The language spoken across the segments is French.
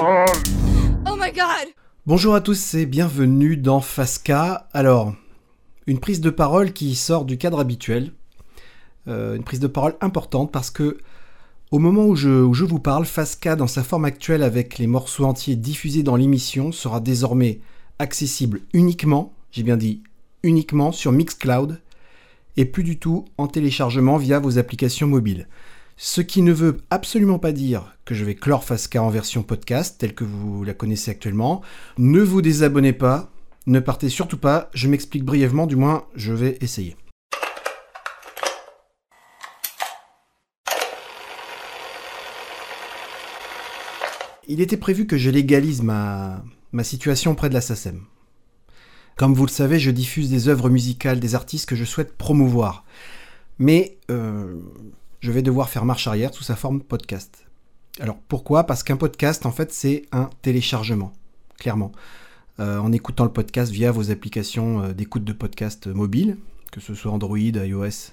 Oh! Bonjour à tous et bienvenue dans Fasca. Alors, une prise de parole qui sort du cadre habituel. Euh, une prise de parole importante parce que au moment où je, où je vous parle, Fasca dans sa forme actuelle avec les morceaux entiers diffusés dans l'émission sera désormais accessible uniquement, j'ai bien dit uniquement sur Mixcloud et plus du tout en téléchargement via vos applications mobiles. Ce qui ne veut absolument pas dire que je vais clore Fasca en version podcast telle que vous la connaissez actuellement. Ne vous désabonnez pas, ne partez surtout pas, je m'explique brièvement, du moins je vais essayer. Il était prévu que je légalise ma, situation auprès de la SACEM. Comme vous le savez, je diffuse des œuvres musicales des artistes que je souhaite promouvoir. Mais euh, je vais devoir faire marche arrière sous sa forme podcast. Alors pourquoi? Parce qu'un podcast, en fait, c'est un téléchargement, clairement. Euh, en écoutant le podcast via vos applications euh, d'écoute de podcast mobile, que ce soit Android, iOS,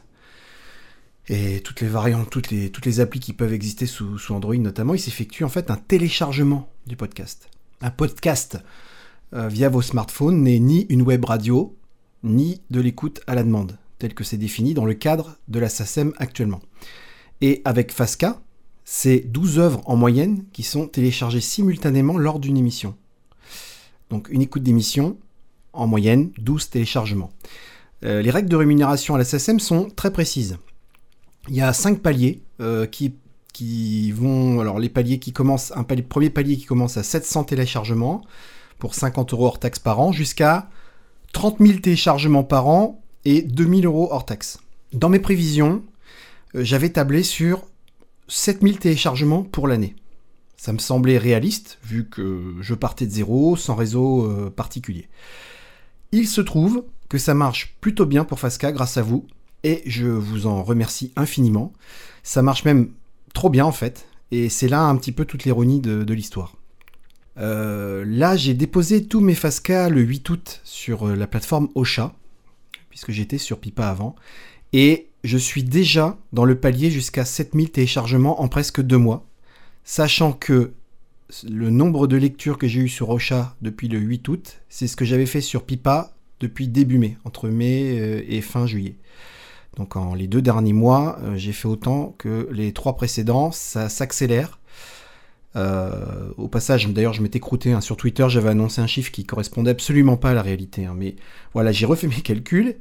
et toutes les variantes, toutes les, toutes les applis qui peuvent exister sous, Android notamment, il s'effectue en fait un téléchargement du podcast. Un podcast via vos smartphones n'est ni une web radio, ni de l'écoute à la demande, tel que c'est défini dans le cadre de la SACEM actuellement. Et avec Fasca, c'est 12 œuvres en moyenne qui sont téléchargées simultanément lors d'une émission. Donc une écoute d'émission, en moyenne 12 téléchargements. Euh, les règles de rémunération à la SACEM sont très précises. Il y a 5 paliers euh, qui, vont... Alors les paliers qui commencent... Un premier palier qui commence à 700 téléchargements pour 50 euros hors taxe par an jusqu'à 30 000 téléchargements par an et 2000 euros hors taxe. Dans mes prévisions, euh, j'avais tablé sur 7000 téléchargements pour l'année. Ça me semblait réaliste, vu que je partais de zéro, sans réseau euh, particulier. Il se trouve que ça marche plutôt bien pour Fasca grâce à vous, et je vous en remercie infiniment. Ça marche même trop bien en fait, et c'est là un petit peu toute l'ironie de, de l'histoire. Euh, là, j'ai déposé tous mes Fasca le 8 août sur euh, la plateforme Ocha, puisque j'étais sur Pipa avant, et je suis déjà dans le palier jusqu'à 7000 téléchargements en presque deux mois, sachant que le nombre de lectures que j'ai eu sur Ocha depuis le 8 août, c'est ce que j'avais fait sur Pipa depuis début mai, entre mai euh, et fin juillet. Donc en les deux derniers mois, j'ai fait autant que les trois précédents, ça s'accélère. Euh, au passage, d'ailleurs, je m'étais croûté hein, sur Twitter, j'avais annoncé un chiffre qui correspondait absolument pas à la réalité. Hein, mais voilà, j'ai refait mes calculs.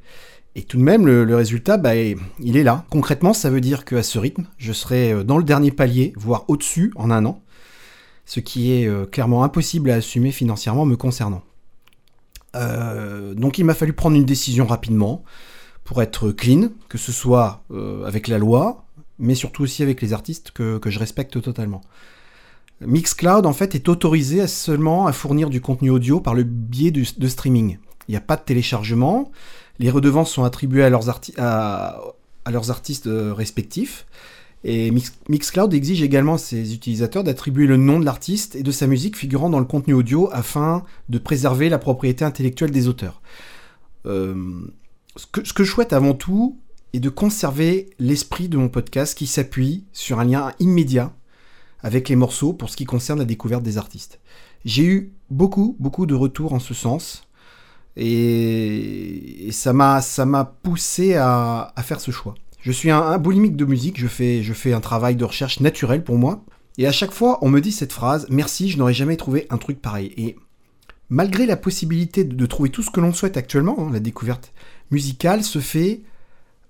Et tout de même, le, résultat, bah, il est là. Concrètement, ça veut dire qu'à ce rythme, je serai euh, dans le dernier palier, voire au-dessus, en un an. Ce qui est euh, clairement impossible à assumer financièrement me concernant. donc il m'a fallu prendre une décision rapidement pour être clean, que ce soit avec la loi, mais surtout aussi avec les artistes que je respecte totalement. Mixcloud en fait est autorisé seulement à fournir du contenu audio par le biais de, streaming. Il n'y a pas de téléchargement. Les redevances sont attribuées à leurs, artistes euh, respectifs. Et Mixcloud exige également à ses utilisateurs d'attribuer le nom de l'artiste et de sa musique figurant dans le contenu audio afin de préserver la propriété intellectuelle des auteurs. Euh, ce, que, ce que je souhaite avant tout est de conserver l'esprit de mon podcast qui s'appuie sur un lien immédiat avec les morceaux pour ce qui concerne la découverte des artistes. J'ai eu beaucoup, beaucoup de retours en ce sens. Et, ça m'a ça m'a poussé à, faire ce choix. Je suis un, boulimique de musique, je fais, je fais un travail de recherche naturel pour moi. Et à chaque fois, on me dit cette phrase Merci, je n'aurais jamais trouvé un truc pareil. Et malgré la possibilité de, trouver tout ce que l'on souhaite actuellement, hein, la découverte musicale se fait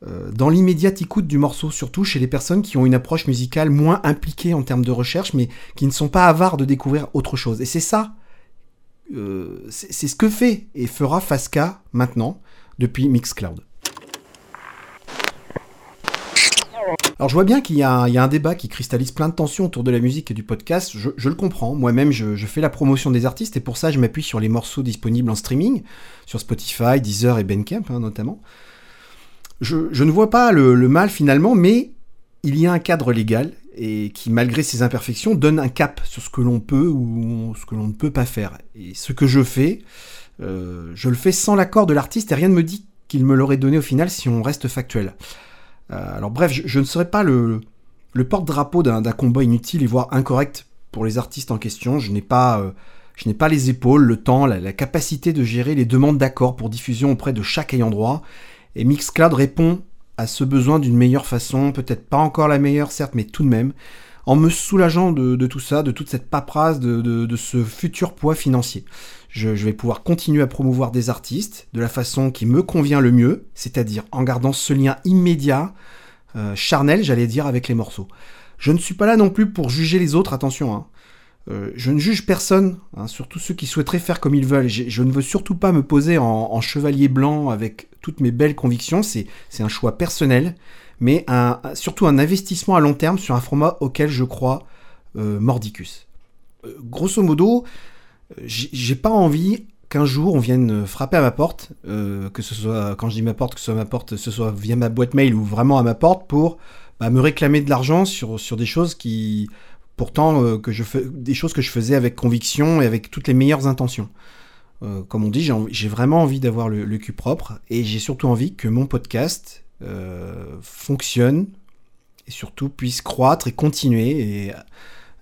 dans l'immédiate écoute du morceau, surtout chez les personnes qui ont une approche musicale moins impliquée en termes de recherche, mais qui ne sont pas avares de découvrir autre chose. Et c'est ça, euh, c'est ce que fait et fera Fasca maintenant, depuis Mixcloud. Alors je vois bien qu'il y, a un débat qui cristallise plein de tensions autour de la musique et du podcast, je, le comprends, moi-même je, fais la promotion des artistes et pour ça je m'appuie sur les morceaux disponibles en streaming, sur Spotify, Deezer et Bandcamp hein, notamment je, ne vois pas le, mal finalement, mais il y a un cadre légal et qui, malgré ses imperfections, donne un cap sur ce que l'on peut ou ce que l'on ne peut pas faire. Et ce que je fais, euh, je le fais sans l'accord de l'artiste et rien ne me dit qu'il me l'aurait donné au final si on reste factuel. alors bref, je, ne serai pas le, porte-drapeau d'un combat inutile et voire incorrect pour les artistes en question. Je n'ai pas, n'ai pas les épaules, le temps, la, la capacité de gérer les demandes d'accord pour diffusion auprès de chaque ayant droit. Et Mixcloud répond à ce besoin d'une meilleure façon, peut-être pas encore la meilleure certes, mais tout de même en me soulageant de, tout ça, de toute cette paperasse, de, ce futur poids financier. Je, vais pouvoir continuer à promouvoir des artistes de la façon qui me convient le mieux, c'est-à-dire en gardant ce lien immédiat, euh, charnel, j'allais dire, avec les morceaux. Je ne suis pas là non plus pour juger les autres, attention. Hein. Euh, je ne juge personne, hein, surtout ceux qui souhaiteraient faire comme ils veulent. Je, ne veux surtout pas me poser en chevalier blanc avec toutes mes belles convictions, c'est un choix personnel mais surtout un investissement à long terme sur un format auquel je crois euh, mordicus. Euh, grosso modo, j'ai pas envie qu'un jour on vienne frapper à ma porte, que ce soit, quand je dis ma porte, que ce soit ce soit via ma boîte mail ou vraiment à ma porte pour bah, me réclamer de l'argent sur des choses qui, pourtant, que je fais, des choses que je faisais avec conviction et avec toutes les meilleures intentions. comme on dit, j'ai vraiment envie d'avoir le, cul propre et j'ai surtout envie que mon podcast euh, fonctionne et surtout puisse croître et continuer et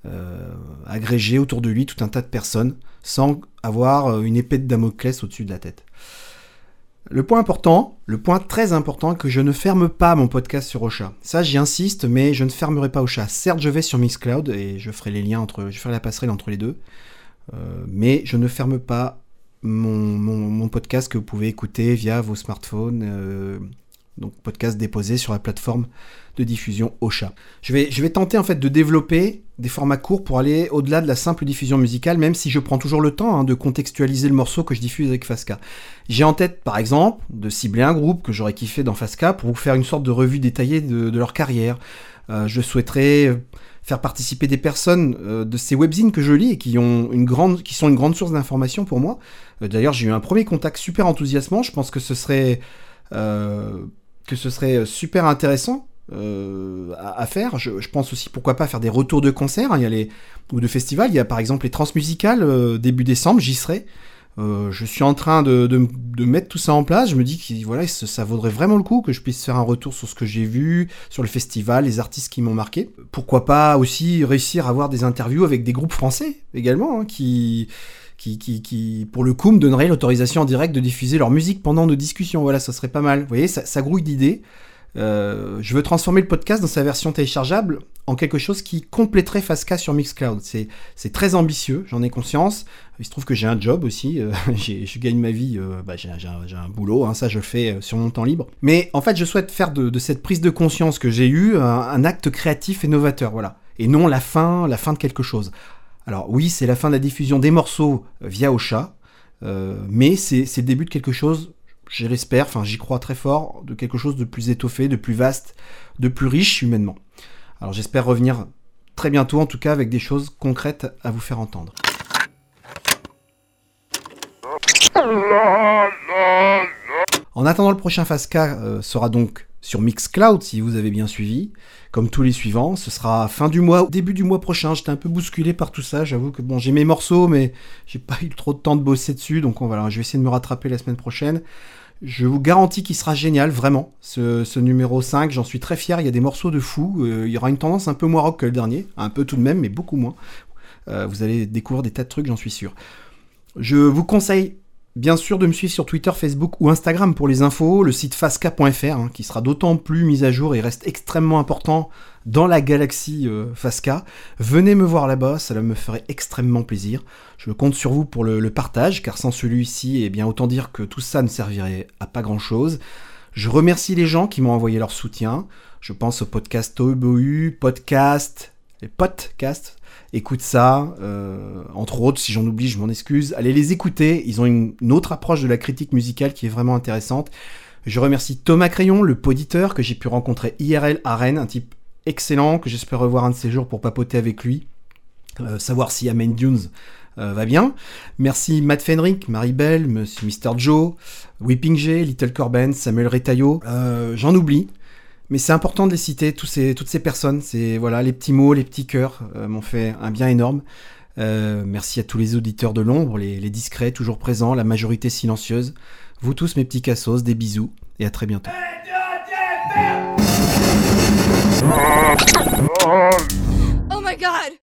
euh, agréger autour de lui tout un tas de personnes sans avoir euh, une épée de Damoclès au-dessus de la tête. Le point important, le point très important, que je ne ferme pas mon podcast sur Ocha. Ça, j'y insiste, mais je ne fermerai pas Ocha. Certes, je vais sur Mixcloud et je ferai les liens entre, je ferai la passerelle entre les deux, mais je ne ferme pas mon, podcast que vous pouvez écouter via vos smartphones, donc podcast déposé sur la plateforme de diffusion Ocha. Je vais, je vais tenter en fait de développer des formats courts pour aller au-delà de la simple diffusion musicale, même si je prends toujours le temps hein, de contextualiser le morceau que je diffuse avec Fasca. J'ai en tête par exemple de cibler un groupe que j'aurais kiffé dans Fasca pour vous faire une sorte de revue détaillée de, leur carrière. Euh, je souhaiterais faire participer des personnes euh, de ces webzines que je lis et qui, ont une grande, qui sont une grande source d'information pour moi. Euh, d'ailleurs, j'ai eu un premier contact super enthousiasmant. Je pense que ce serait que ce serait euh, super intéressant euh, à, faire. Je, pense aussi pourquoi pas faire des retours de concerts. Hein. Y ou de festivals. Il y a par exemple les transmusicales euh, début décembre. J'y serai. je suis en train de, de, mettre tout ça en place. Je me dis que voilà, ça, vaudrait vraiment le coup que je puisse faire un retour sur ce que j'ai vu, sur le festival, les artistes qui m'ont marqué. Pourquoi pas aussi réussir à avoir des interviews avec des groupes français également, hein, qui, qui, pour le coup, me donnerait l'autorisation en direct de diffuser leur musique pendant nos discussions. Voilà, ça serait pas mal. Vous voyez, ça, grouille d'idées. Euh, je veux transformer le podcast dans sa version téléchargeable en quelque chose qui compléterait Fasca sur Mixcloud. C'est très ambitieux, j'en ai conscience. Il se trouve que j'ai un job aussi, euh, je gagne ma vie, euh, bah, j'ai un, boulot, hein, ça je fais sur mon temps libre. Mais en fait, je souhaite faire de, de cette prise de conscience que j'ai eue un, un, acte créatif et novateur, voilà. Et non la fin, la fin de quelque chose. Alors oui, c'est la fin de la diffusion des morceaux euh, via Ocha, euh, mais c'est le début de quelque chose, j'espère, enfin j'y crois très fort, de quelque chose de plus étoffé, de plus vaste, de plus riche humainement. Alors j'espère revenir très bientôt, en tout cas avec des choses concrètes à vous faire entendre. En attendant, le prochain Fasca euh, sera donc sur Mixcloud, si vous avez bien suivi. Comme tous les suivants, ce sera fin du mois, début du mois prochain. J'étais un peu bousculé par tout ça. J'avoue que bon, j'ai mes morceaux, mais j'ai pas eu trop de temps de bosser dessus. Donc voilà, je vais essayer de me rattraper la semaine prochaine. Je vous garantis qu'il sera génial, vraiment, ce, numéro 5. J'en suis très fier. Il y a des morceaux de fou. Euh, il y aura une tendance un peu moins rock que le dernier. Un peu tout de même, mais beaucoup moins. Euh, vous allez découvrir des tas de trucs, j'en suis sûr. Je vous conseille Bien sûr de me suivre sur Twitter, Facebook ou Instagram pour les infos, le site fasca.fr hein, qui sera d'autant plus mis à jour et reste extrêmement important dans la galaxie euh, Fasca. Venez me voir là-bas, cela me ferait extrêmement plaisir. Je compte sur vous pour le, partage, car sans celui-ci, eh bien autant dire que tout ça ne servirait à pas grand-chose. Je remercie les gens qui m'ont envoyé leur soutien. Je pense au podcast OBU, podcast, les podcasts, écoute ça. Euh, entre autres, si j'en oublie, je m'en excuse. Allez les écouter. Ils ont une, autre approche de la critique musicale qui est vraiment intéressante. Je remercie Thomas Crayon, le poditeur que j'ai pu rencontrer IRL à Rennes, un type excellent que j'espère revoir un de ces jours pour papoter avec lui, euh, savoir si Amen Dunes euh, va bien. Merci Matt Fenrick, Marie-Belle, Mr. Joe, Whipping J, Little Corben, Samuel Retailleau. J'en oublie. Mais c'est important de les citer, toutes ces personnes. C'est voilà, les petits mots, les petits cœurs euh, m'ont fait un bien énorme. Euh, merci à tous les auditeurs de l'ombre, les, les, discrets, toujours présents, la majorité silencieuse. Vous tous, mes petits cassos, des bisous et à très bientôt. Oh my God.